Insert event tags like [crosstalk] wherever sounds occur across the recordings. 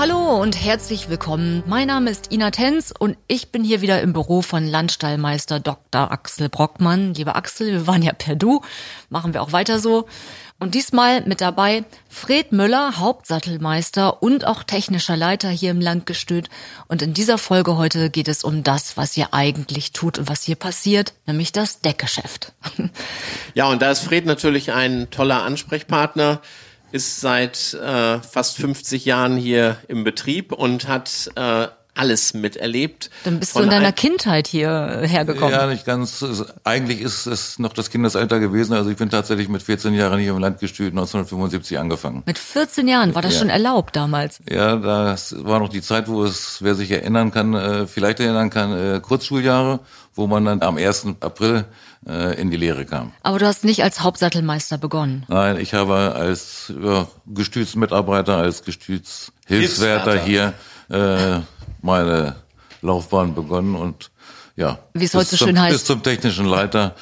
Hallo und herzlich willkommen. Mein Name ist Ina Tenz und ich bin hier wieder im Büro von Landstallmeister Dr. Axel Brockmann. Lieber Axel, wir waren ja per Du, machen wir auch weiter so. Und diesmal mit dabei Fred Müller, Hauptsattelmeister und auch technischer Leiter hier im Landgestüt. Und in dieser Folge heute geht es um das, was ihr eigentlich tut und was hier passiert, nämlich das Deckgeschäft. [laughs] Ja, und da ist Fred natürlich ein toller Ansprechpartner ist seit äh, fast 50 Jahren hier im Betrieb und hat äh, alles miterlebt. Dann bist du in deiner Kindheit hier hergekommen. Ja, nicht ganz. Eigentlich ist es noch das Kindesalter gewesen. Also ich bin tatsächlich mit 14 Jahren hier im Landgestüt 1975 angefangen. Mit 14 Jahren war das Ja. schon erlaubt damals. Ja, das war noch die Zeit, wo es, wer sich erinnern kann, äh, vielleicht erinnern kann, äh, Kurzschuljahre, wo man dann am 1. April äh, in die Lehre kam. Aber du hast nicht als Hauptsattelmeister begonnen. Nein, ich habe als ja, Gestütsmitarbeiter, als Gestütshilfswärter Hilfswärter. hier äh, meine Laufbahn begonnen und ja, Wie es bis heute so zum, schön heißt. bis zum technischen Leiter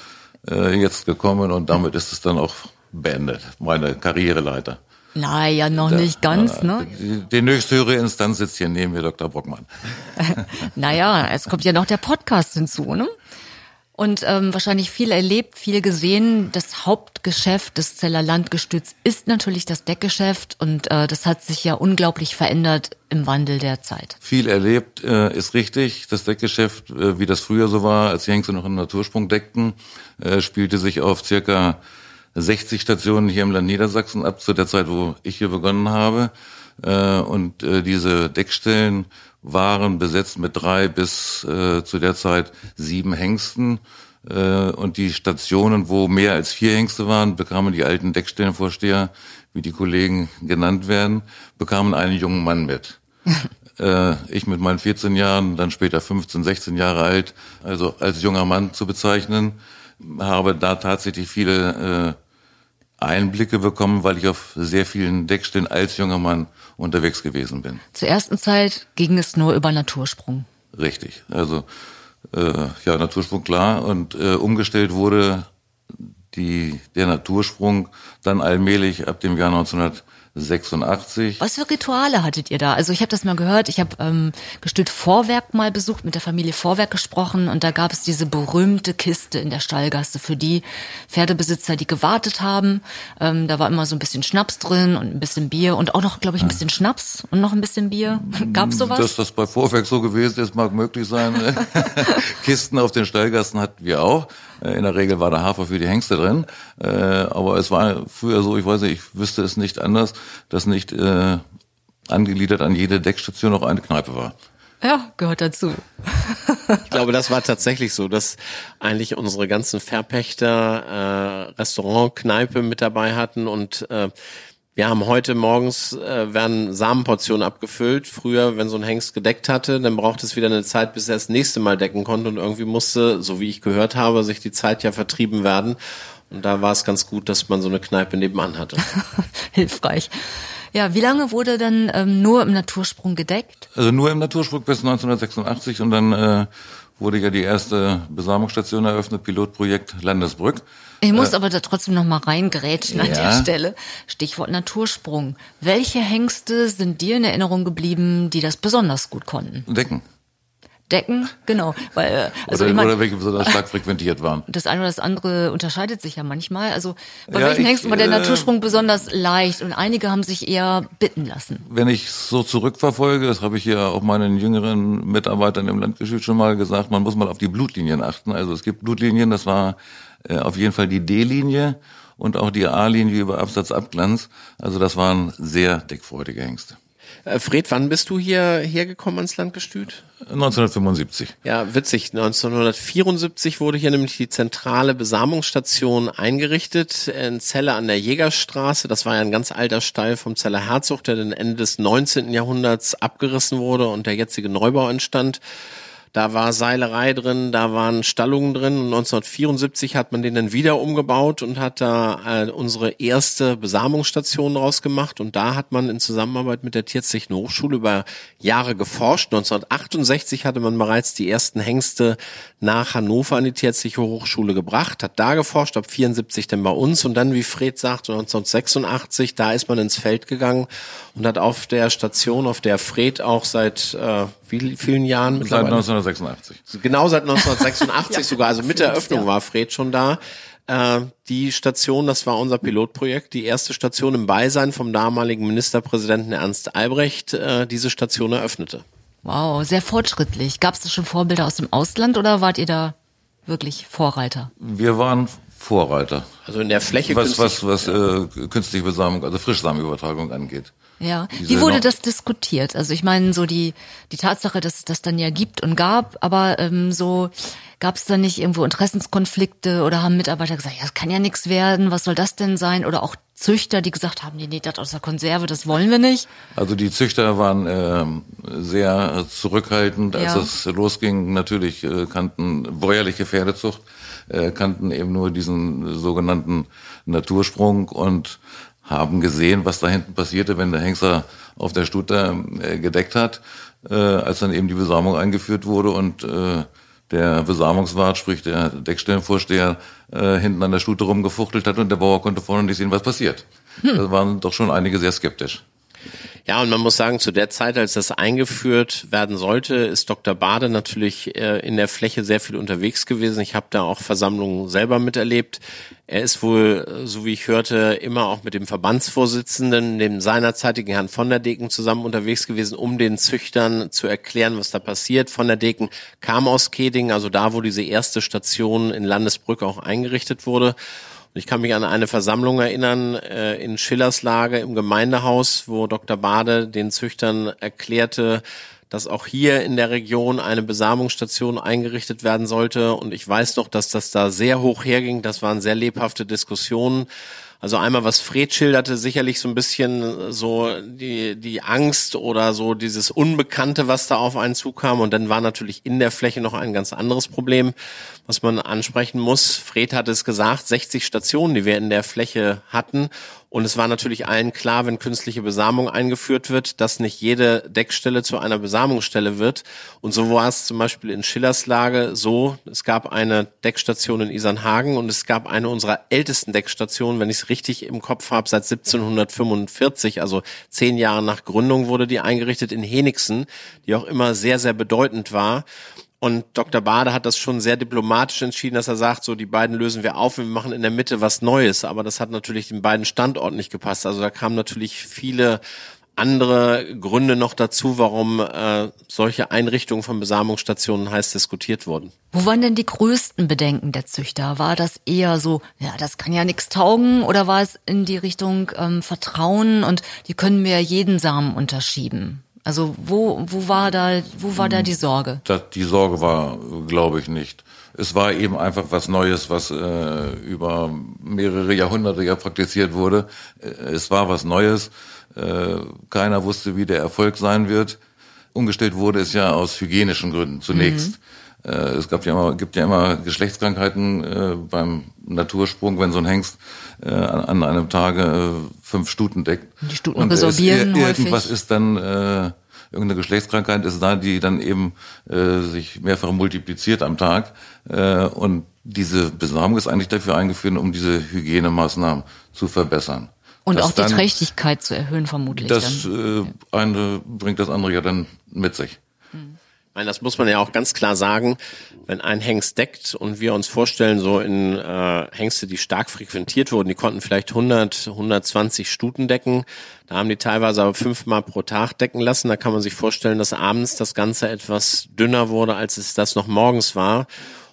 äh, jetzt gekommen und damit ist es dann auch beendet, meine Karriereleiter. Naja, noch nicht ganz, ne? Die, die nächsthöhere Instanz sitzt hier neben mir, Dr. Brockmann. [laughs] Naja, es kommt ja noch der Podcast hinzu, ne? Und ähm, wahrscheinlich viel erlebt, viel gesehen. Das Hauptgeschäft des Zeller Landgestüts ist natürlich das Deckgeschäft und äh, das hat sich ja unglaublich verändert im Wandel der Zeit. Viel erlebt äh, ist richtig. Das Deckgeschäft, äh, wie das früher so war, als die Hengste noch im Natursprung deckten, äh, spielte sich auf circa 60 Stationen hier im Land Niedersachsen ab, zu der Zeit, wo ich hier begonnen habe. Äh, und äh, diese Deckstellen waren besetzt mit drei bis äh, zu der Zeit sieben Hengsten. Äh, und die Stationen, wo mehr als vier Hengste waren, bekamen die alten Deckstellenvorsteher, wie die Kollegen genannt werden, bekamen einen jungen Mann mit. [laughs] äh, ich mit meinen 14 Jahren, dann später 15, 16 Jahre alt, also als junger Mann zu bezeichnen, habe da tatsächlich viele äh, Einblicke bekommen, weil ich auf sehr vielen Deckstellen als junger Mann unterwegs gewesen bin. Zur ersten Zeit ging es nur über Natursprung. Richtig. Also äh, ja, Natursprung klar. Und äh, umgestellt wurde die, der Natursprung dann allmählich ab dem Jahr 1986. Was für Rituale hattet ihr da? Also ich habe das mal gehört, ich habe ähm, Gestüt Vorwerk mal besucht, mit der Familie Vorwerk gesprochen und da gab es diese berühmte Kiste in der Stallgasse für die Pferdebesitzer, die gewartet haben. Ähm, da war immer so ein bisschen Schnaps drin und ein bisschen Bier und auch noch, glaube ich, ein bisschen Schnaps und noch ein bisschen Bier. Gab's sowas? Dass das bei Vorwerk so gewesen ist, mag möglich sein. [laughs] Kisten auf den Stallgassen hatten wir auch. Äh, In der Regel war der Hafer für die Hengste drin. Äh, Aber es war früher so, ich weiß nicht, ich wüsste es nicht anders, dass nicht äh, angegliedert an jede Deckstation auch eine Kneipe war. ja, gehört dazu. [laughs] Ich glaube, das war tatsächlich so, dass eigentlich unsere ganzen Verpächter äh, Restaurant, Kneipe mit dabei hatten und äh, wir haben heute morgens äh, werden Samenportionen abgefüllt. Früher, wenn so ein Hengst gedeckt hatte, dann brauchte es wieder eine Zeit, bis er das nächste Mal decken konnte und irgendwie musste, so wie ich gehört habe, sich die Zeit ja vertrieben werden. Und da war es ganz gut, dass man so eine Kneipe nebenan hatte. [laughs] Hilfreich. Ja, wie lange wurde dann ähm, nur im Natursprung gedeckt? Also nur im Natursprung bis 1986 und dann äh, wurde ja die erste Besamungsstation eröffnet, Pilotprojekt Landesbrück. Ich muss aber da trotzdem noch mal reingerätschen an Ja. der Stelle. Stichwort Natursprung. Welche Hengste sind dir in Erinnerung geblieben, die das besonders gut konnten? Decken. Decken, genau. Weil, äh, also oder, ich mein, oder welche besonders stark frequentiert waren. das eine oder das andere unterscheidet sich ja manchmal. Also bei Ja, welchen ich, Hengsten war der äh, Natursprung besonders leicht und einige haben sich eher bitten lassen. Wenn ich so zurückverfolge, das habe ich ja auch meinen jüngeren Mitarbeitern im Landgeschütz schon mal gesagt, man muss mal auf die Blutlinien achten. Also es gibt Blutlinien, das war äh, auf jeden Fall die D-Linie und auch die A-Linie über Absatzabglanz. Also das waren sehr deckfreudige Hengste. Äh, Fred, wann bist du hier hergekommen ans Landgestüt? 1975. Ja, witzig. 1974 wurde hier nämlich die zentrale Besamungsstation eingerichtet in Celle an der Jägerstraße. Das war ja ein ganz alter Stall vom Zeller Herzog, der dann Ende des 19. Jahrhunderts abgerissen wurde und der jetzige Neubau entstand. Da war Seilerei drin, da waren Stallungen drin. Und 1974 hat man den dann wieder umgebaut und hat da äh, unsere erste Besamungsstation draus gemacht. Und da hat man in Zusammenarbeit mit der Tierärztlichen Hochschule über Jahre geforscht. 1968 hatte man bereits die ersten Hengste nach Hannover an die Tierärztliche Hochschule gebracht, hat da geforscht, ab 74 dann bei uns. Und dann, wie Fred sagt, 1986, da ist man ins Feld gegangen und hat auf der Station, auf der Fred auch seit äh, wie vielen Jahren? Seit 1986. Genau seit [laughs] 1986 ja, sogar, also mit der Eröffnung ja. war Fred schon da. Äh, die Station, das war unser Pilotprojekt, die erste Station im Beisein vom damaligen Ministerpräsidenten Ernst Albrecht, äh, diese Station eröffnete. Wow, sehr fortschrittlich. Gab es da schon Vorbilder aus dem Ausland oder wart ihr da wirklich Vorreiter? Wir waren Vorreiter. Also in der Fläche was was was äh, künstliche Besamung, also Frischsamenübertragung angeht. Ja, wie wurde das diskutiert? Also ich meine so die die Tatsache, dass es das dann ja gibt und gab, aber ähm, so gab es da nicht irgendwo Interessenskonflikte oder haben Mitarbeiter gesagt, ja, das kann ja nichts werden, was soll das denn sein? Oder auch Züchter, die gesagt haben, nee, nee, das aus der Konserve, das wollen wir nicht. Also die Züchter waren äh, sehr zurückhaltend, als ja. es losging. Natürlich äh, kannten bäuerliche Pferdezucht, äh, kannten eben nur diesen sogenannten Natursprung und haben gesehen, was da hinten passierte, wenn der Hengster auf der Stute äh, gedeckt hat, äh, als dann eben die Besamung eingeführt wurde und äh, der Besamungswart, sprich der Deckstellenvorsteher, äh, hinten an der Stute rumgefuchtelt hat und der Bauer konnte vorne nicht sehen, was passiert. Hm. Da waren doch schon einige sehr skeptisch. Ja, und man muss sagen, zu der Zeit, als das eingeführt werden sollte, ist Dr. Bade natürlich äh, in der Fläche sehr viel unterwegs gewesen. Ich habe da auch Versammlungen selber miterlebt. Er ist wohl, so wie ich hörte, immer auch mit dem Verbandsvorsitzenden, dem seinerzeitigen Herrn von der Deken zusammen unterwegs gewesen, um den Züchtern zu erklären, was da passiert. Von der Deken kam aus Keding, also da, wo diese erste Station in Landesbrück auch eingerichtet wurde. Ich kann mich an eine Versammlung erinnern äh, in Schillers Lage im Gemeindehaus, wo Dr. Bade den Züchtern erklärte, dass auch hier in der Region eine Besamungsstation eingerichtet werden sollte. Und ich weiß noch, dass das da sehr hoch herging. Das waren sehr lebhafte Diskussionen. Also einmal, was Fred schilderte, sicherlich so ein bisschen so die, die Angst oder so dieses Unbekannte, was da auf einen zukam. Und dann war natürlich in der Fläche noch ein ganz anderes Problem, was man ansprechen muss. Fred hat es gesagt, 60 Stationen, die wir in der Fläche hatten. Und es war natürlich allen klar, wenn künstliche Besamung eingeführt wird, dass nicht jede Deckstelle zu einer Besamungsstelle wird. Und so war es zum Beispiel in Schillers Lage so, es gab eine Deckstation in Isernhagen und es gab eine unserer ältesten Deckstationen, wenn ich es richtig im Kopf habe, seit 1745, also zehn Jahre nach Gründung wurde die eingerichtet in Henigsen, die auch immer sehr, sehr bedeutend war. Und Dr. Bade hat das schon sehr diplomatisch entschieden, dass er sagt, so die beiden lösen wir auf und wir machen in der Mitte was Neues. Aber das hat natürlich den beiden Standorten nicht gepasst. Also da kamen natürlich viele andere Gründe noch dazu, warum äh, solche Einrichtungen von Besamungsstationen heiß diskutiert wurden. Wo waren denn die größten Bedenken der Züchter? War das eher so, ja, das kann ja nichts taugen, oder war es in die Richtung ähm, Vertrauen und die können mir jeden Samen unterschieben? Also wo, wo war da, wo war da die Sorge? Das, die Sorge war, glaube ich, nicht. Es war eben einfach was Neues, was äh, über mehrere Jahrhunderte ja praktiziert wurde. Äh, es war was Neues. Äh, keiner wusste, wie der Erfolg sein wird. Umgestellt wurde es ja aus hygienischen Gründen zunächst. Mhm. Äh, es gab ja immer, gibt ja immer Geschlechtskrankheiten äh, beim Natursprung, wenn so ein Hengst äh, an, an einem Tage äh, fünf Stuten deckt. Die Stuten und resorbieren es, Irgendwas ist dann äh, irgendeine Geschlechtskrankheit ist da, die dann eben äh, sich mehrfach multipliziert am Tag. Äh, und diese Besamung ist eigentlich dafür eingeführt, um diese Hygienemaßnahmen zu verbessern. Und das auch die dann, Trächtigkeit zu erhöhen, vermutlich. Das äh, eine bringt das andere ja dann mit sich. Meine, das muss man ja auch ganz klar sagen, wenn ein Hengst deckt und wir uns vorstellen, so in äh, Hengste, die stark frequentiert wurden, die konnten vielleicht 100, 120 Stuten decken, da haben die teilweise aber fünfmal pro Tag decken lassen. Da kann man sich vorstellen, dass abends das Ganze etwas dünner wurde, als es das noch morgens war.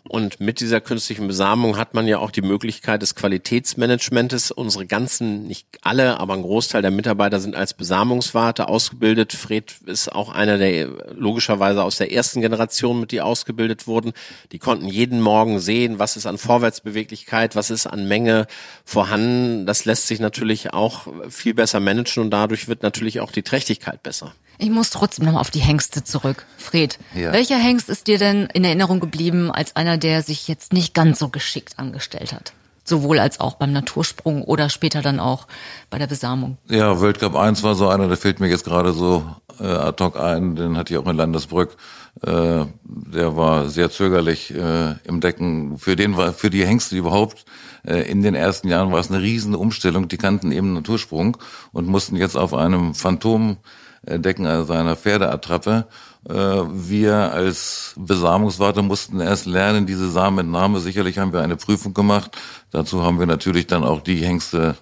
Und mit dieser künstlichen Besamung hat man ja auch die Möglichkeit des Qualitätsmanagementes. Unsere ganzen, nicht alle, aber ein Großteil der Mitarbeiter sind als Besamungswarte ausgebildet. Fred ist auch einer der logischerweise aus der ersten Generation mit die ausgebildet wurden. Die konnten jeden Morgen sehen, was ist an Vorwärtsbeweglichkeit, was ist an Menge vorhanden. Das lässt sich natürlich auch viel besser managen und dadurch wird natürlich auch die Trächtigkeit besser. Ich muss trotzdem nochmal auf die Hengste zurück. Fred, Ja. welcher Hengst ist dir denn in Erinnerung geblieben als einer, der sich jetzt nicht ganz so geschickt angestellt hat? Sowohl als auch beim Natursprung oder später dann auch bei der Besamung. Ja, World Cup 1 war so einer, der fällt mir jetzt gerade so äh, ad hoc ein, den hatte ich auch in Landesbrück. Äh, der war sehr zögerlich äh, im Decken. Für den war, für die Hengste überhaupt äh, in den ersten Jahren war es eine riesen Umstellung. Die kannten eben Natursprung und mussten jetzt auf einem Phantom decken, also einer Pferdeattrappe. Äh, wir als Besamungswarte mussten erst lernen, diese Samenentnahme. Sicherlich haben wir eine Prüfung gemacht. Dazu haben wir natürlich dann auch die Hengste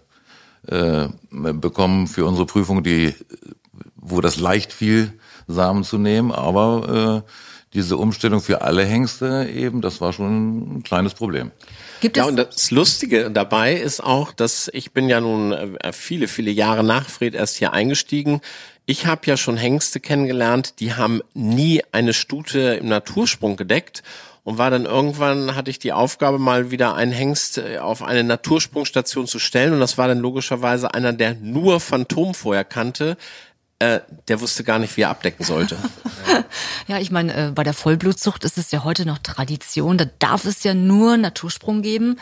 äh, bekommen für unsere Prüfung, die, wo das leicht fiel, Samen zu nehmen. Aber äh, diese Umstellung für alle Hengste eben, das war schon ein kleines Problem. Gibt Ja, es und das Lustige dabei ist auch, dass ich bin ja nun viele, viele Jahre nach Fred erst hier eingestiegen. Ich habe ja schon Hengste kennengelernt, die haben nie eine Stute im Natursprung gedeckt und war dann irgendwann, hatte ich die Aufgabe, mal wieder einen Hengst äh, auf eine Natursprungstation zu stellen und das war dann logischerweise einer, der nur Phantom vorher kannte. Äh, der wusste gar nicht, wie er abdecken sollte. [laughs] Ja, ich meine, äh, bei der Vollblutzucht ist es ja heute noch Tradition. Da darf es ja nur Natursprung geben.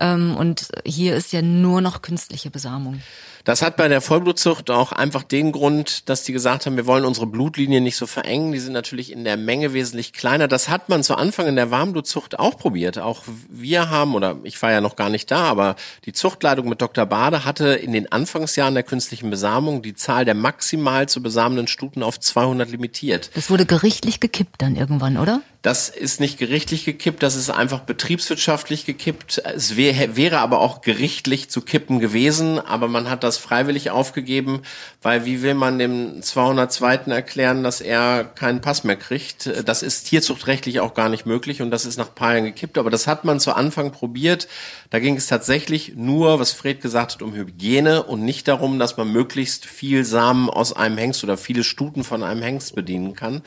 Ähm, und hier ist ja nur noch künstliche Besamung. Das hat bei der Vollblutzucht auch einfach den Grund, dass die gesagt haben, wir wollen unsere Blutlinien nicht so verengen. Die sind natürlich in der Menge wesentlich kleiner. Das hat man zu Anfang in der Warmblutzucht auch probiert. Auch wir haben, oder ich war ja noch gar nicht da, aber die Zuchtleitung mit Dr. Bade hatte in den Anfangsjahren der künstlichen Besamung die Zahl der maximal zu besamenden Stuten auf 200 limitiert. Das wurde gerichtlich gekippt dann irgendwann, oder? Das ist nicht gerichtlich gekippt, das ist einfach betriebswirtschaftlich gekippt. Es wär, wäre aber auch gerichtlich zu kippen gewesen, aber man hat das freiwillig aufgegeben, weil wie will man dem 202. erklären, dass er keinen Pass mehr kriegt? Das ist tierzuchtrechtlich auch gar nicht möglich und das ist nach paar Jahren gekippt, aber das hat man zu Anfang probiert. Da ging es tatsächlich nur, was Fred gesagt hat, um Hygiene und nicht darum, dass man möglichst viel Samen aus einem Hengst oder viele Stuten von einem Hengst bedienen kann.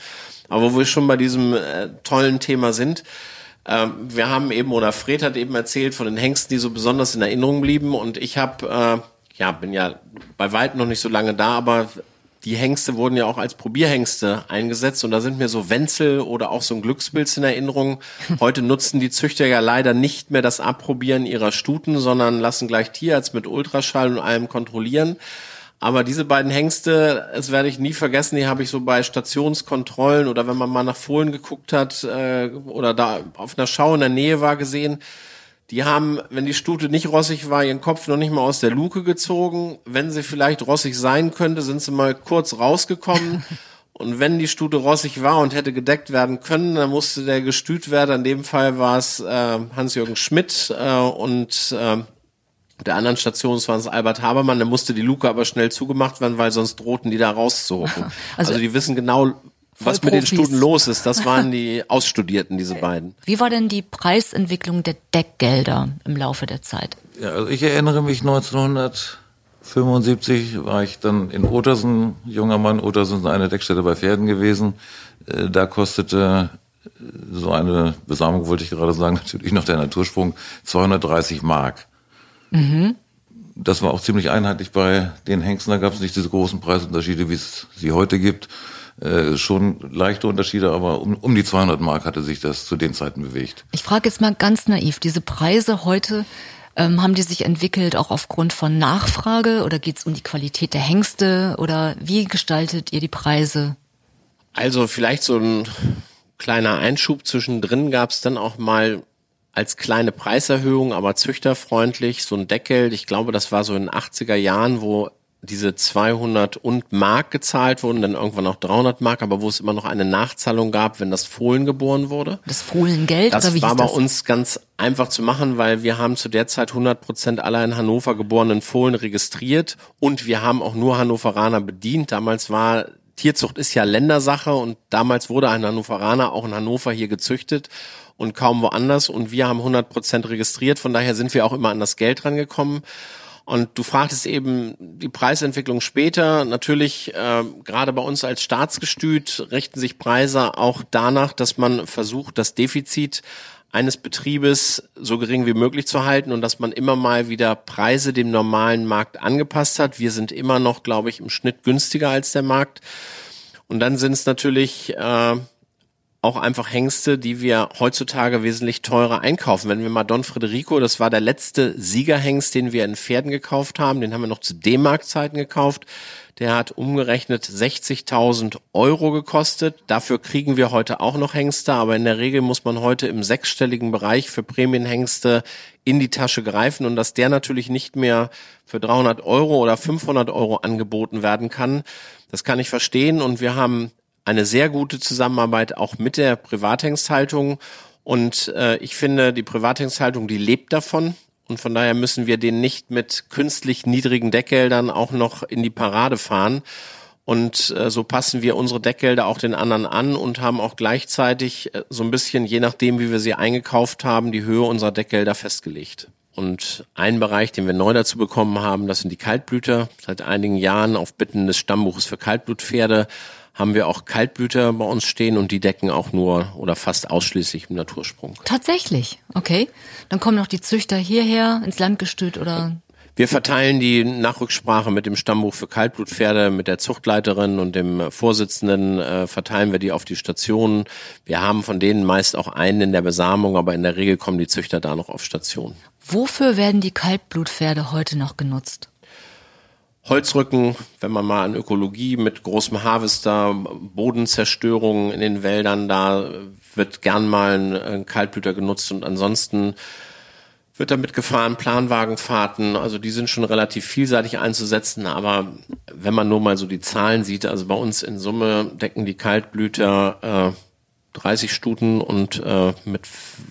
Aber wo wir schon bei diesem äh, tollen Thema sind, ähm, wir haben eben, oder Fred hat eben erzählt von den Hengsten, die so besonders in Erinnerung blieben. Und ich habe, äh, ja, bin ja bei weitem noch nicht so lange da, aber die Hengste wurden ja auch als Probierhengste eingesetzt und da sind mir so Wenzel oder auch so ein Glückspilz in Erinnerung. [laughs] Heute nutzen die Züchter ja leider nicht mehr das Abprobieren ihrer Stuten, sondern lassen gleich Tierarzt mit Ultraschall und allem kontrollieren. Aber diese beiden Hengste, das werde ich nie vergessen, die habe ich so bei Stationskontrollen oder wenn man mal nach Fohlen geguckt hat äh, oder da auf einer Schau in der Nähe war gesehen, die haben, wenn die Stute nicht rossig war, ihren Kopf noch nicht mal aus der Luke gezogen. Wenn sie vielleicht rossig sein könnte, sind sie mal kurz rausgekommen. [laughs] Und wenn die Stute rossig war und hätte gedeckt werden können, dann musste der gestüt werden. In dem Fall war es äh, Hans-Jürgen Schmidt äh, und äh, der anderen Station war es Albert Habermann, der musste die Luke aber schnell zugemacht werden, weil sonst drohten die da rauszuhocken. [laughs] Also- Also, die wissen genau, was mit den. Stuten los ist. Das waren die [laughs] Ausstudierten, diese beiden. Wie war denn die Preisentwicklung der Deckgelder im Laufe der Zeit? Ja, also ich erinnere mich 1975 war ich dann in Otersen, junger Mann, Otersen ist eine Deckstätte bei Pferden gewesen. Äh, Da kostete äh, so eine Besamung, wollte ich gerade sagen, [laughs] natürlich noch der Natursprung, 230 Mark. Das war auch ziemlich einheitlich bei den Hengsten. Da gab es nicht diese großen Preisunterschiede, wie es sie heute gibt. Äh, schon leichte Unterschiede, aber um, um die 200 Mark hatte sich das zu den Zeiten bewegt. Ich frage jetzt mal ganz naiv, diese Preise heute, ähm, haben die sich entwickelt auch aufgrund von Nachfrage oder geht es um die Qualität der Hengste oder wie gestaltet ihr die Preise? Also vielleicht so ein kleiner Einschub zwischendrin gab es dann auch mal als kleine Preiserhöhung, aber züchterfreundlich, so ein Deckel. Ich glaube, das war so in den 80er Jahren, wo diese 200 und Mark gezahlt wurden, dann irgendwann auch 300 Mark, aber wo es immer noch eine Nachzahlung gab, wenn das Fohlen geboren wurde. Das Fohlengeld Das oder wie war bei das? uns ganz einfach zu machen, weil wir haben zu der Zeit 100 Prozent aller in Hannover geborenen Fohlen registriert und wir haben auch nur Hannoveraner bedient. Damals war Tierzucht ist ja Ländersache und damals wurde ein Hannoveraner auch in Hannover hier gezüchtet und kaum woanders und wir haben 100 Prozent registriert. Von daher sind wir auch immer an das Geld rangekommen. Und du fragtest eben die Preisentwicklung später. Natürlich, äh, gerade bei uns als Staatsgestüt richten sich Preise auch danach, dass man versucht, das Defizit eines Betriebes so gering wie möglich zu halten und dass man immer mal wieder Preise dem normalen Markt angepasst hat. Wir sind immer noch, glaube ich, im Schnitt günstiger als der Markt. Und dann sind es natürlich äh, auch einfach Hengste, die wir heutzutage wesentlich teurer einkaufen. Wenn wir mal Don Federico, das war der letzte Siegerhengst, den wir in Pferden gekauft haben, den haben wir noch zu D-Mark-Zeiten gekauft. Der hat umgerechnet 60.000 Euro gekostet. Dafür kriegen wir heute auch noch Hengste, aber in der Regel muss man heute im sechsstelligen Bereich für Prämienhengste in die Tasche greifen und dass der natürlich nicht mehr für 300 Euro oder 500 Euro angeboten werden kann, das kann ich verstehen und wir haben eine sehr gute Zusammenarbeit auch mit der Privathengsthaltung. Und äh, ich finde, die Privathengsthaltung, die lebt davon. Und von daher müssen wir den nicht mit künstlich niedrigen Deckgeldern auch noch in die Parade fahren. Und äh, so passen wir unsere Deckgelder auch den anderen an und haben auch gleichzeitig äh, so ein bisschen, je nachdem, wie wir sie eingekauft haben, die Höhe unserer Deckgelder festgelegt. Und ein Bereich, den wir neu dazu bekommen haben, das sind die Kaltblüter. Seit einigen Jahren auf Bitten des Stammbuches für Kaltblutpferde haben wir auch Kaltblüter bei uns stehen und die decken auch nur oder fast ausschließlich im Natursprung. Tatsächlich, okay. Dann kommen noch die Züchter hierher ins Landgestüt oder? Wir verteilen die Nachrücksprache mit dem Stammbuch für Kaltblutpferde, mit der Zuchtleiterin und dem Vorsitzenden, äh, verteilen wir die auf die Stationen. Wir haben von denen meist auch einen in der Besamung, aber in der Regel kommen die Züchter da noch auf Station. Wofür werden die Kaltblutpferde heute noch genutzt? Holzrücken, wenn man mal an Ökologie mit großem Harvester, Bodenzerstörung in den Wäldern, da wird gern mal ein, Kaltblüter genutzt und ansonsten wird damit gefahren, Planwagenfahrten, also die sind schon relativ vielseitig einzusetzen, aber wenn man nur mal so die Zahlen sieht, also bei uns in Summe decken die Kaltblüter äh, 30 Stuten und äh, mit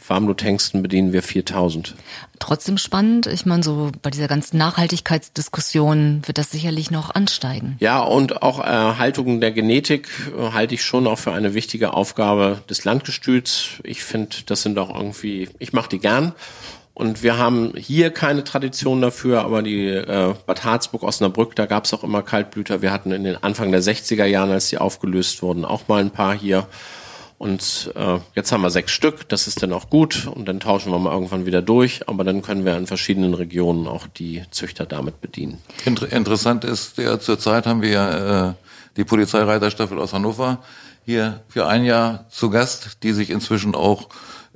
Warmbluthengsten bedienen wir 4000. Trotzdem spannend. Ich meine, so bei dieser ganzen Nachhaltigkeitsdiskussion wird das sicherlich noch ansteigen. Ja, und auch Erhaltung der Genetik äh, halte ich schon auch für eine wichtige Aufgabe des Landgestüts. Ich finde, das sind auch irgendwie, ich mache die gern. Und wir haben hier keine Tradition dafür, aber die äh, Bad Harzburg, Osnabrück, da gab es auch immer Kaltblüter. Wir hatten in den Anfang der 60er Jahren, als die aufgelöst wurden, auch mal ein paar hier. Und äh, jetzt haben wir sechs Stück, das ist dann auch gut und dann tauschen wir mal irgendwann wieder durch, aber dann können wir in verschiedenen Regionen auch die Züchter damit bedienen. Inter interessant ist, ja, zurzeit haben wir äh, die Polizeireiterstaffel aus Hannover hier für ein Jahr zu Gast, die sich inzwischen auch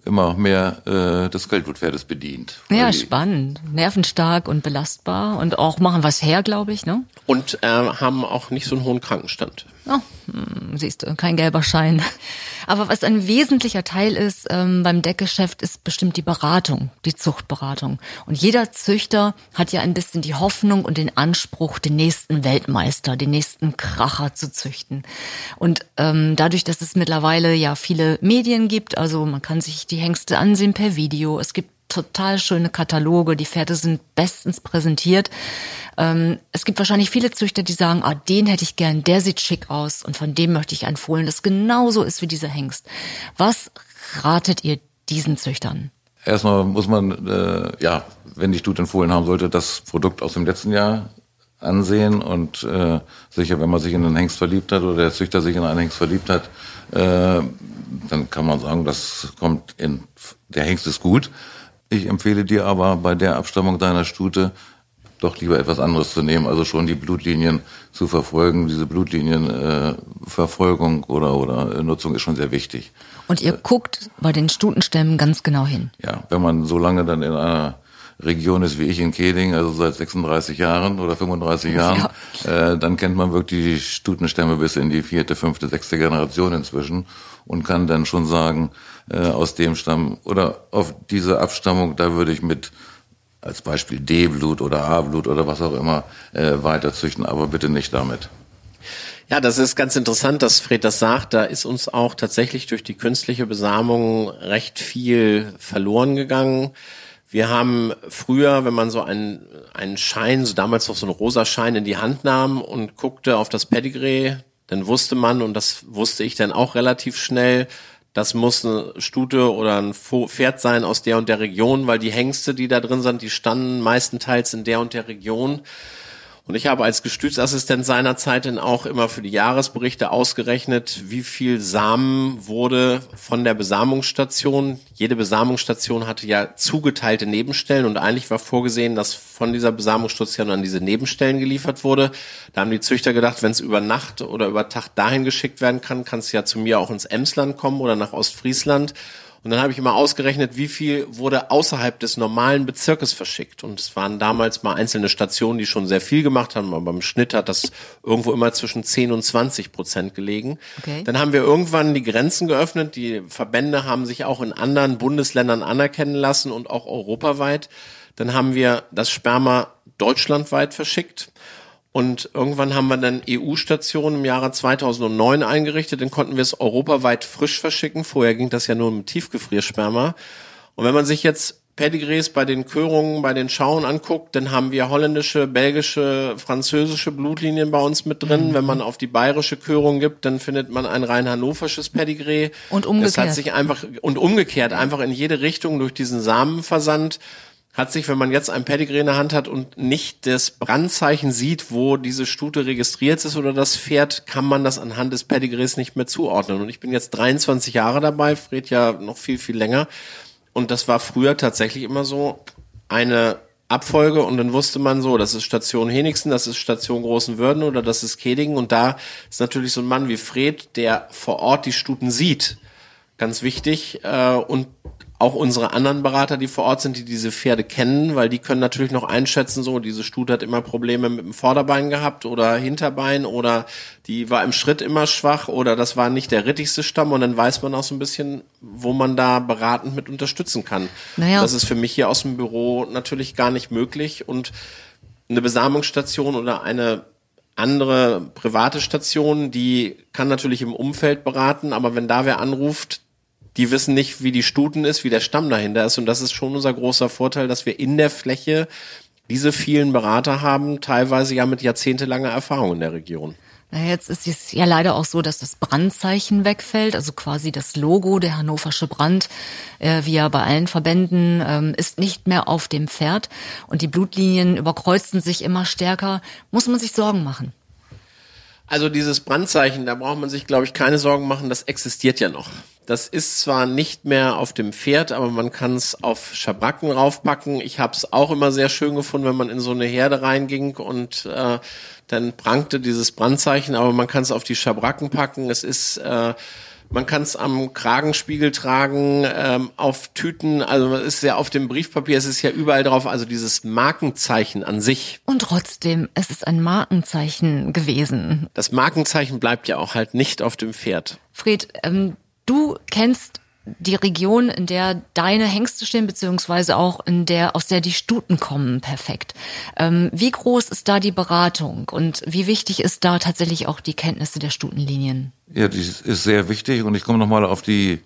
immer mehr äh, des Geldwutpferdes bedient. Ja, spannend. Nervenstark und belastbar und auch machen was her, glaube ich, ne? Und äh, haben auch nicht so einen hohen Krankenstand. Oh, hm, siehst du, kein gelber Schein. Aber was ein wesentlicher Teil ist ähm, beim Deckgeschäft, ist bestimmt die Beratung, die Zuchtberatung. Und jeder Züchter hat ja ein bisschen die Hoffnung und den Anspruch, den nächsten Weltmeister, den nächsten Kracher zu züchten. Und ähm, dadurch, dass es mittlerweile ja viele Medien gibt, also man kann sich die Hengste ansehen per Video, es gibt total schöne Kataloge, die Pferde sind bestens präsentiert. Ähm, es gibt wahrscheinlich viele Züchter, die sagen, ah, den hätte ich gern, der sieht schick aus und von dem möchte ich ein Fohlen, das genauso ist wie dieser Hengst. Was ratet ihr diesen Züchtern? Erstmal muss man, äh, ja, wenn die Studien Fohlen haben sollte, das Produkt aus dem letzten Jahr ansehen und äh, sicher, wenn man sich in einen Hengst verliebt hat oder der Züchter sich in einen Hengst verliebt hat, äh, dann kann man sagen, das kommt in, der Hengst ist gut. Ich empfehle dir aber bei der Abstammung deiner Stute doch lieber etwas anderes zu nehmen, also schon die Blutlinien zu verfolgen. Diese Blutlinienverfolgung äh, oder, oder Nutzung ist schon sehr wichtig. Und ihr guckt bei den Stutenstämmen ganz genau hin? Ja, wenn man so lange dann in einer Region ist wie ich in Keding, also seit 36 Jahren oder 35 Jahren, ja. äh, dann kennt man wirklich die Stutenstämme bis in die vierte, fünfte, sechste Generation inzwischen und kann dann schon sagen, äh, aus dem Stamm oder auf diese Abstammung, da würde ich mit als Beispiel D-Blut oder A-Blut oder was auch immer äh, weiter aber bitte nicht damit. Ja, das ist ganz interessant, dass Fred das sagt. Da ist uns auch tatsächlich durch die künstliche Besamung recht viel verloren gegangen. Wir haben früher, wenn man so einen, einen Schein, so damals noch so einen rosa Schein in die Hand nahm und guckte auf das Pedigree, dann wusste man, und das wusste ich dann auch relativ schnell, das muss eine Stute oder ein Pferd sein aus der und der Region, weil die Hengste, die da drin sind, die standen meistenteils in der und der Region. Und ich habe als Gestützassistent seinerzeit dann auch immer für die Jahresberichte ausgerechnet, wie viel Samen wurde von der Besamungsstation. Jede Besamungsstation hatte ja zugeteilte Nebenstellen und eigentlich war vorgesehen, dass von dieser Besamungsstation an diese Nebenstellen geliefert wurde. Da haben die Züchter gedacht, wenn es über Nacht oder über Tag dahin geschickt werden kann, kann es ja zu mir auch ins Emsland kommen oder nach Ostfriesland. Und dann habe ich immer ausgerechnet, wie viel wurde außerhalb des normalen Bezirkes verschickt. Und es waren damals mal einzelne Stationen, die schon sehr viel gemacht haben, aber im Schnitt hat das irgendwo immer zwischen 10 und 20 Prozent gelegen. Okay. Dann haben wir irgendwann die Grenzen geöffnet. Die Verbände haben sich auch in anderen Bundesländern anerkennen lassen und auch europaweit. Dann haben wir das Sperma deutschlandweit verschickt. Und irgendwann haben wir dann EU-Stationen im Jahre 2009 eingerichtet, dann konnten wir es europaweit frisch verschicken. Vorher ging das ja nur mit Tiefgefriersperma. Und wenn man sich jetzt Pedigrees bei den Körungen, bei den Schauen anguckt, dann haben wir holländische, belgische, französische Blutlinien bei uns mit drin. Mhm. Wenn man auf die bayerische Körung gibt, dann findet man ein rein hannoversches Pedigree. Und umgekehrt. Das hat sich einfach, und umgekehrt, einfach in jede Richtung durch diesen Samenversand hat sich, wenn man jetzt ein Pedigree in der Hand hat und nicht das Brandzeichen sieht, wo diese Stute registriert ist oder das Pferd, kann man das anhand des Pedigrees nicht mehr zuordnen. Und ich bin jetzt 23 Jahre dabei, Fred ja noch viel, viel länger. Und das war früher tatsächlich immer so eine Abfolge und dann wusste man so, das ist Station Henigsen, das ist Station Großen Würden oder das ist Kedingen und da ist natürlich so ein Mann wie Fred, der vor Ort die Stuten sieht, ganz wichtig äh, und auch unsere anderen Berater, die vor Ort sind, die diese Pferde kennen, weil die können natürlich noch einschätzen, so diese Stute hat immer Probleme mit dem Vorderbein gehabt oder Hinterbein oder die war im Schritt immer schwach oder das war nicht der rittigste Stamm und dann weiß man auch so ein bisschen, wo man da beratend mit unterstützen kann. Naja. Das ist für mich hier aus dem Büro natürlich gar nicht möglich und eine Besamungsstation oder eine andere private Station, die kann natürlich im Umfeld beraten, aber wenn da wer anruft, die wissen nicht, wie die Stuten ist, wie der Stamm dahinter ist. Und das ist schon unser großer Vorteil, dass wir in der Fläche diese vielen Berater haben, teilweise ja mit jahrzehntelanger Erfahrung in der Region. Na, jetzt ist es ja leider auch so, dass das Brandzeichen wegfällt, also quasi das Logo, der hannoversche Brand, äh, wie ja bei allen Verbänden, ähm, ist nicht mehr auf dem Pferd und die Blutlinien überkreuzen sich immer stärker. Muss man sich Sorgen machen? Also dieses Brandzeichen, da braucht man sich, glaube ich, keine Sorgen machen, das existiert ja noch. Das ist zwar nicht mehr auf dem Pferd, aber man kann es auf Schabracken raufpacken. Ich habe es auch immer sehr schön gefunden, wenn man in so eine Herde reinging und äh, dann prangte dieses Brandzeichen, aber man kann es auf die Schabracken packen. Es ist äh, man kann es am Kragenspiegel tragen, ähm, auf Tüten, also es ist ja auf dem Briefpapier, es ist ja überall drauf, also dieses Markenzeichen an sich. Und trotzdem, es ist ein Markenzeichen gewesen. Das Markenzeichen bleibt ja auch halt nicht auf dem Pferd. Fred, ähm, Du kennst die Region, in der deine Hengste stehen, beziehungsweise auch in der, aus der die Stuten kommen, perfekt. Ähm, wie groß ist da die Beratung und wie wichtig ist da tatsächlich auch die Kenntnisse der Stutenlinien? Ja, die ist sehr wichtig und ich komme nochmal auf die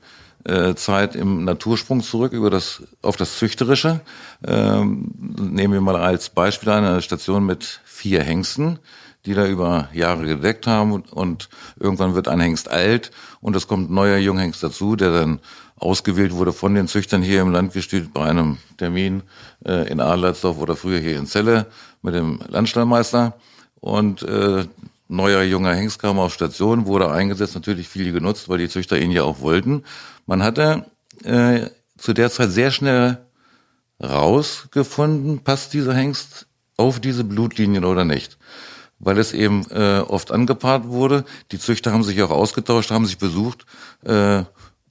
äh, Zeit im Natursprung zurück, über das, auf das Züchterische. Ähm, nehmen wir mal als Beispiel eine Station mit vier Hengsten die da über Jahre gedeckt haben und, irgendwann wird ein Hengst alt und es kommt ein neuer Junghengst dazu, der dann ausgewählt wurde von den Züchtern hier im Landgestüt bei einem Termin äh, in Adlersdorf oder früher hier in Celle mit dem Landstallmeister und äh, neuer junger Hengst kam auf Station, wurde eingesetzt, natürlich viel genutzt, weil die Züchter ihn ja auch wollten. Man hatte äh, zu der Zeit sehr schnell rausgefunden, passt dieser Hengst auf diese Blutlinien oder nicht weil es eben äh, oft angepaart wurde. Die Züchter haben sich auch ausgetauscht, haben sich besucht. Äh,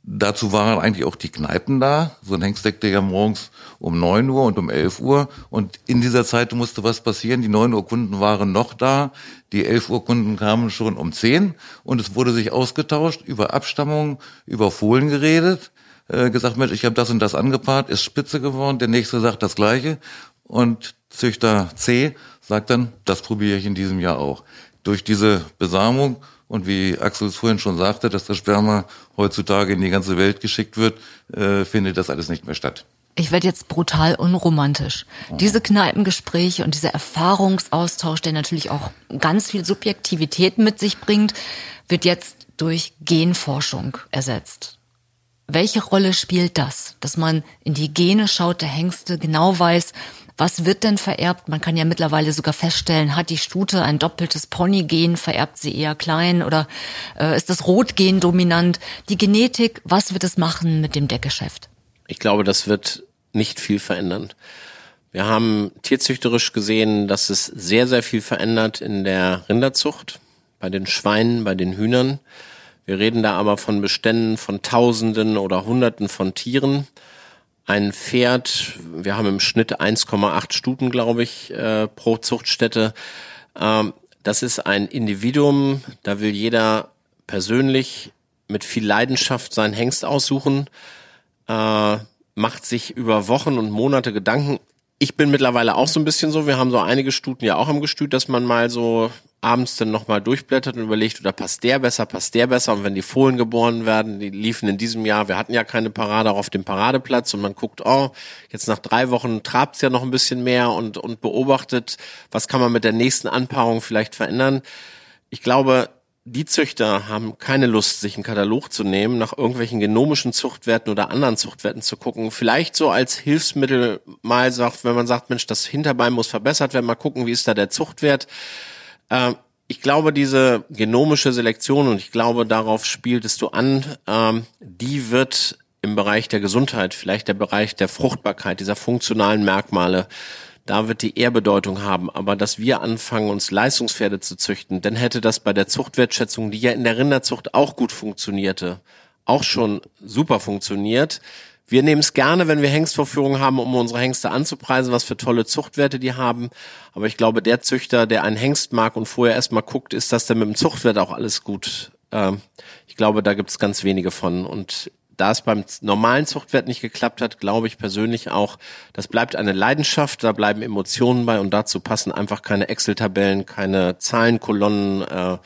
dazu waren eigentlich auch die Kneipen da. So ein Hengst deckte ja morgens um neun Uhr und um elf Uhr. Und in dieser Zeit musste was passieren. Die neun Uhr Kunden waren noch da. Die elf Uhr Kunden kamen schon um zehn. Und es wurde sich ausgetauscht, über Abstammung, über Fohlen geredet. Äh, gesagt, Mensch, ich habe das und das angepaart, ist spitze geworden. Der nächste sagt das Gleiche. Und Züchter C sagt dann, das probiere ich in diesem Jahr auch. Durch diese Besamung und wie Axel es vorhin schon sagte, dass das Sperma heutzutage in die ganze Welt geschickt wird, äh, findet das alles nicht mehr statt. Ich werde jetzt brutal unromantisch. Diese Kneipengespräche und dieser Erfahrungsaustausch, der natürlich auch ganz viel Subjektivität mit sich bringt, wird jetzt durch Genforschung ersetzt. Welche Rolle spielt das, dass man in die Gene schaut, der Hengste genau weiß, Was wird denn vererbt? Man kann ja mittlerweile sogar feststellen, hat die Stute ein doppeltes Ponygen, vererbt sie eher klein oder äh, ist das Rotgen dominant? Die Genetik, was wird es machen mit dem Deckgeschäft? Ich glaube, das wird nicht viel verändern. Wir haben tierzüchterisch gesehen, dass es sehr, sehr viel verändert in der Rinderzucht, bei den Schweinen, bei den Hühnern. Wir reden da aber von Beständen von Tausenden oder Hunderten von Tieren ein Pferd, wir haben im Schnitt 1,8 Stuten, glaube ich, äh, pro Zuchtstätte. Ähm, das ist ein Individuum, da will jeder persönlich mit viel Leidenschaft seinen Hengst aussuchen, äh, macht sich über Wochen und Monate Gedanken. Ich bin mittlerweile auch so ein bisschen so, wir haben so einige Stuten ja auch am Gestüt, dass man mal so abends dann nochmal durchblättert und überlegt, oder passt der besser, passt der besser. Und wenn die Fohlen geboren werden, die liefen in diesem Jahr, wir hatten ja keine Parade auch auf dem Paradeplatz und man guckt, oh, jetzt nach drei Wochen trabt's ja noch ein bisschen mehr und, und beobachtet, was kann man mit der nächsten Anpaarung vielleicht verändern. Ich glaube, die Züchter haben keine Lust, sich einen Katalog zu nehmen, nach irgendwelchen genomischen Zuchtwerten oder anderen Zuchtwerten zu gucken. Vielleicht so als Hilfsmittel mal sagt, wenn man sagt, Mensch, das Hinterbein muss verbessert werden, mal gucken, wie ist da der Zuchtwert. Ähm, ich glaube, diese genomische Selektion, und ich glaube, darauf spieltest du an, ähm, die wird im Bereich der Gesundheit, vielleicht der Bereich der Fruchtbarkeit, dieser funktionalen Merkmale, da wird die eher Bedeutung haben. Aber dass wir anfangen, uns Leistungspferde zu züchten, dann hätte das bei der Zuchtwertschätzung, die ja in der Rinderzucht auch gut funktionierte, auch schon super funktioniert, wir nehmen es gerne, wenn wir Hengstvorführungen haben, um unsere Hengste anzupreisen, was für tolle Zuchtwerte die haben. Aber ich glaube, der Züchter, der einen Hengst mag und vorher erstmal guckt, ist das denn mit dem Zuchtwert auch alles gut? Ähm, ich glaube, da gibt es ganz wenige von. Und da es beim normalen Zuchtwert nicht geklappt hat, glaube ich persönlich auch, das bleibt eine Leidenschaft, da bleiben Emotionen bei und dazu passen einfach keine Excel-Tabellen, keine Zahlenkolonnen. Äh,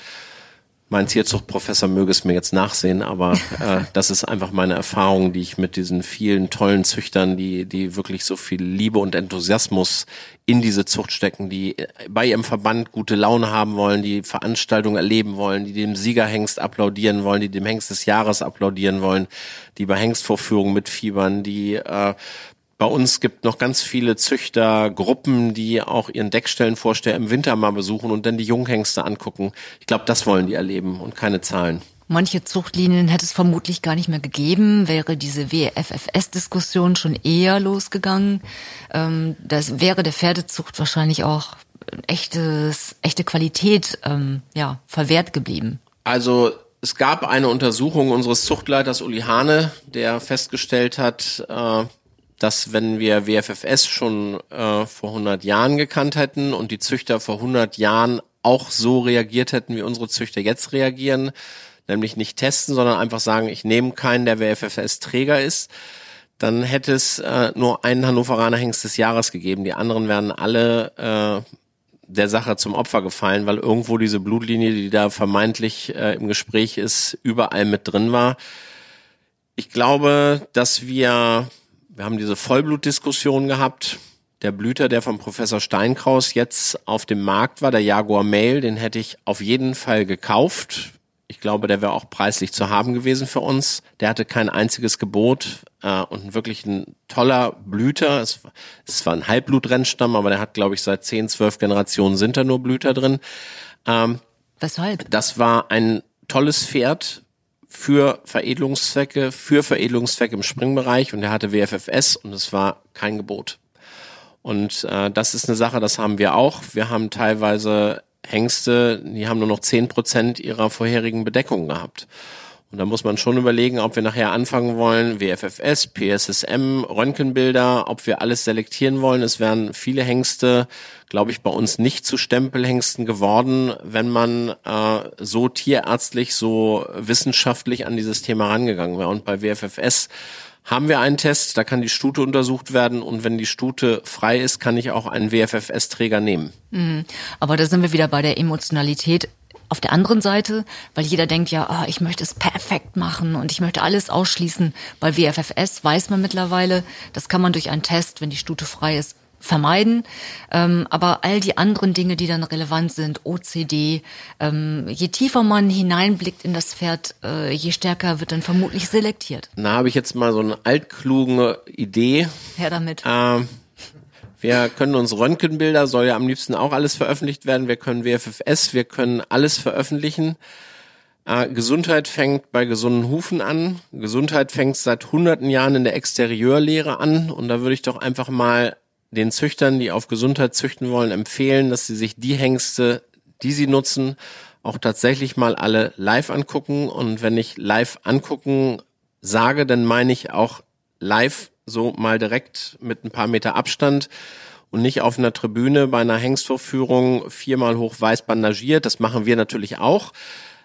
mein Tierzuchtprofessor möge es mir jetzt nachsehen, aber äh, [laughs] das ist einfach meine Erfahrung, die ich mit diesen vielen tollen Züchtern, die, die wirklich so viel Liebe und Enthusiasmus in diese Zucht stecken, die bei ihrem Verband gute Laune haben wollen, die Veranstaltungen erleben wollen, die dem Siegerhengst applaudieren wollen, die dem Hengst des Jahres applaudieren wollen, die bei Hengstvorführungen mitfiebern, die äh, bei uns gibt noch ganz viele Züchtergruppen, die auch ihren Deckstellenvorsteher im Winter mal besuchen und dann die Junghengste angucken. Ich glaube, das wollen die erleben und keine Zahlen. Manche Zuchtlinien hätte es vermutlich gar nicht mehr gegeben, wäre diese WFFS-Diskussion schon eher losgegangen. Ähm, das wäre der Pferdezucht wahrscheinlich auch echtes, echte Qualität ähm, ja, verwehrt geblieben. Also es gab eine Untersuchung unseres Zuchtleiters Uli Hane, der festgestellt hat, äh, dass wenn wir WFFS schon äh, vor 100 Jahren gekannt hätten und die Züchter vor 100 Jahren auch so reagiert hätten, wie unsere Züchter jetzt reagieren, nämlich nicht testen, sondern einfach sagen, ich nehme keinen, der WFFS-Träger ist, dann hätte es äh, nur einen Hannoveraner Hengst des Jahres gegeben. Die anderen wären alle äh, der Sache zum Opfer gefallen, weil irgendwo diese Blutlinie, die da vermeintlich äh, im Gespräch ist, überall mit drin war. Ich glaube, dass wir wir haben diese Vollblutdiskussion gehabt. Der Blüter, der vom Professor Steinkraus jetzt auf dem Markt war, der Jaguar Mail, den hätte ich auf jeden Fall gekauft. Ich glaube, der wäre auch preislich zu haben gewesen für uns. Der hatte kein einziges Gebot äh, und wirklich ein toller Blüter. Es, es war ein Halbblutrennstamm, aber der hat, glaube ich, seit 10, 12 Generationen sind da nur Blüter drin. Ähm, Weshalb? Das war ein tolles Pferd, für Veredelungszwecke, für Veredelungszwecke im Springbereich und er hatte WFFS und es war kein Gebot. Und äh, das ist eine Sache, das haben wir auch. Wir haben teilweise Hengste, die haben nur noch zehn Prozent ihrer vorherigen Bedeckung gehabt. Und da muss man schon überlegen, ob wir nachher anfangen wollen, WFFS, PSSM, Röntgenbilder, ob wir alles selektieren wollen. Es wären viele Hengste, glaube ich, bei uns nicht zu Stempelhengsten geworden, wenn man äh, so tierärztlich, so wissenschaftlich an dieses Thema rangegangen wäre. Und bei WFFS haben wir einen Test, da kann die Stute untersucht werden und wenn die Stute frei ist, kann ich auch einen WFFS-Träger nehmen. Mhm. Aber da sind wir wieder bei der Emotionalität auf der anderen Seite, weil jeder denkt ja, oh, ich möchte es perfekt machen und ich möchte alles ausschließen. Bei WFFS weiß man mittlerweile, das kann man durch einen Test, wenn die Stute frei ist, vermeiden. Ähm, aber all die anderen Dinge, die dann relevant sind, OCD, ähm, je tiefer man hineinblickt in das Pferd, äh, je stärker wird dann vermutlich selektiert. Na, habe ich jetzt mal so eine altkluge Idee. Her damit. Ähm, Wir können uns Röntgenbilder, soll ja am liebsten auch alles veröffentlicht werden. Wir können WFFS, wir können alles veröffentlichen. Äh, Gesundheit fängt bei gesunden Hufen an. Gesundheit fängt seit hunderten Jahren in der Exterieurlehre an. Und da würde ich doch einfach mal den Züchtern, die auf Gesundheit züchten wollen, empfehlen, dass sie sich die Hengste, die sie nutzen, auch tatsächlich mal alle live angucken. Und wenn ich live angucken sage, dann meine ich auch live so mal direkt mit ein paar Meter Abstand und nicht auf einer Tribüne bei einer Hengstvorführung viermal hoch weiß bandagiert. Das machen wir natürlich auch.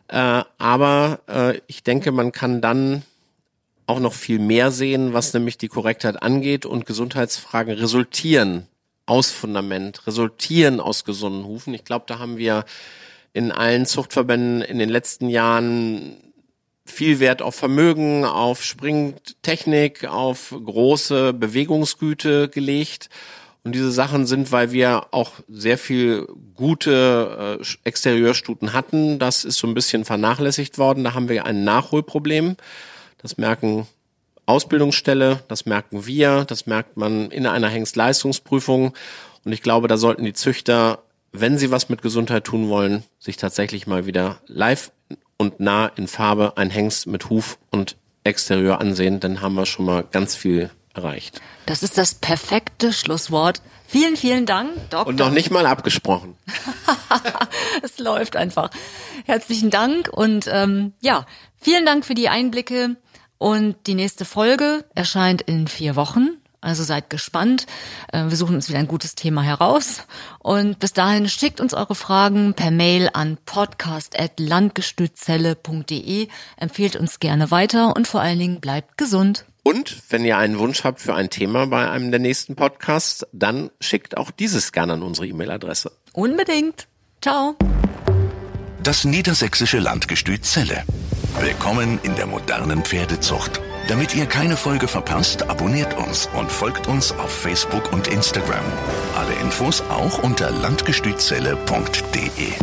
Äh, aber äh, ich denke, man kann dann auch noch viel mehr sehen, was nämlich die Korrektheit angeht und Gesundheitsfragen resultieren aus Fundament, resultieren aus gesunden Hufen. Ich glaube, da haben wir in allen Zuchtverbänden in den letzten Jahren viel Wert auf Vermögen, auf Springtechnik, auf große Bewegungsgüte gelegt. Und diese Sachen sind, weil wir auch sehr viel gute äh, Exterieurstuten hatten, das ist so ein bisschen vernachlässigt worden. Da haben wir ein Nachholproblem. Das merken Ausbildungsstelle, das merken wir, das merkt man in einer Hengstleistungsprüfung. Und ich glaube, da sollten die Züchter, wenn sie was mit Gesundheit tun wollen, sich tatsächlich mal wieder live und nah in Farbe ein Hengst mit Huf und Exterieur ansehen, dann haben wir schon mal ganz viel erreicht. Das ist das perfekte Schlusswort. Vielen, vielen Dank, Doktor. Und noch nicht mal abgesprochen. [laughs] es läuft einfach. Herzlichen Dank und ähm, ja, vielen Dank für die Einblicke. Und die nächste Folge erscheint in vier Wochen. Also seid gespannt. Äh, wir suchen uns wieder ein gutes Thema heraus. Und bis dahin schickt uns eure Fragen per Mail an podcast.landgestützelle.de. Empfehlt uns gerne weiter und vor allen Dingen bleibt gesund. Und wenn ihr einen Wunsch habt für ein Thema bei einem der nächsten Podcasts, dann schickt auch dieses gerne an unsere E-Mail-Adresse. Unbedingt. Ciao. Das niedersächsische Landgestüt Zelle. Willkommen in der modernen Pferdezucht. Damit ihr keine Folge verpasst, abonniert uns und folgt uns auf Facebook und Instagram. Alle Infos auch unter landgestützelle.de.